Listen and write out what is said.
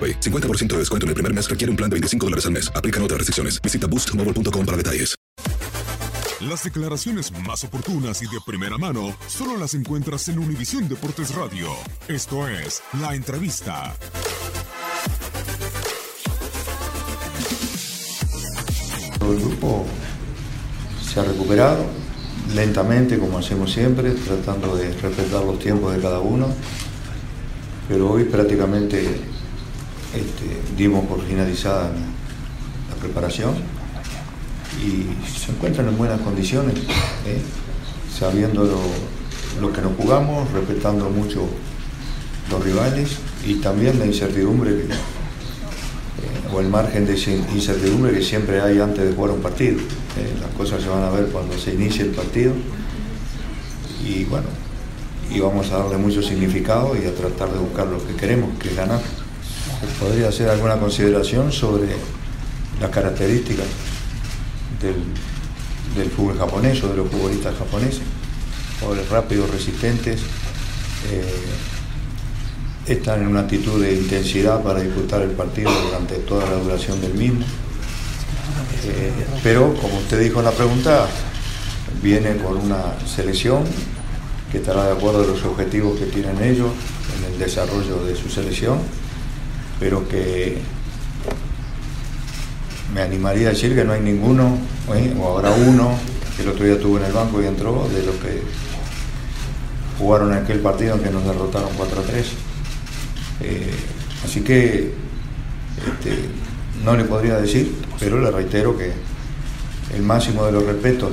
AroPay. 50% de descuento en el primer mes requiere un plan de 25 dólares al mes. Aplican otras restricciones. Visita boostmobile.com para detalles. Las declaraciones más oportunas y de primera mano solo las encuentras en Univisión Deportes Radio. Esto es La Entrevista. Todo el grupo se ha recuperado lentamente, como hacemos siempre, tratando de respetar los tiempos de cada uno. Pero hoy prácticamente este, dimos por finalizada la, preparación y se encuentran en buenas condiciones, ¿eh? sabiendo lo, que nos jugamos, respetando mucho los rivales y también la incertidumbre eh, o el margen de incertidumbre que siempre hay antes de jugar un partido. ¿eh? Las cosas se van a ver cuando se inicie el partido y bueno, y vamos a darle mucho significado y a tratar de buscar lo que queremos, que es ganar. Podría hacer alguna consideración sobre las características del, fútbol japonés o de los futbolistas japoneses, jugadores rápidos, resistentes, eh, están en una actitud de intensidad para disputar el partido durante toda la duración del mismo. Eh, pero, como usted dijo en la pregunta, viene con una selección que estará de acuerdo a los objetivos que tienen ellos en el desarrollo de su selección, pero que me animaría a decir que no hay ninguno, ¿eh? o habrá uno, que el otro día estuvo en el banco y entró, de los que jugaron aquel partido en que nos derrotaron 4 a 3. Eh, así que este, no le podría decir, pero le reitero que el máximo de los respetos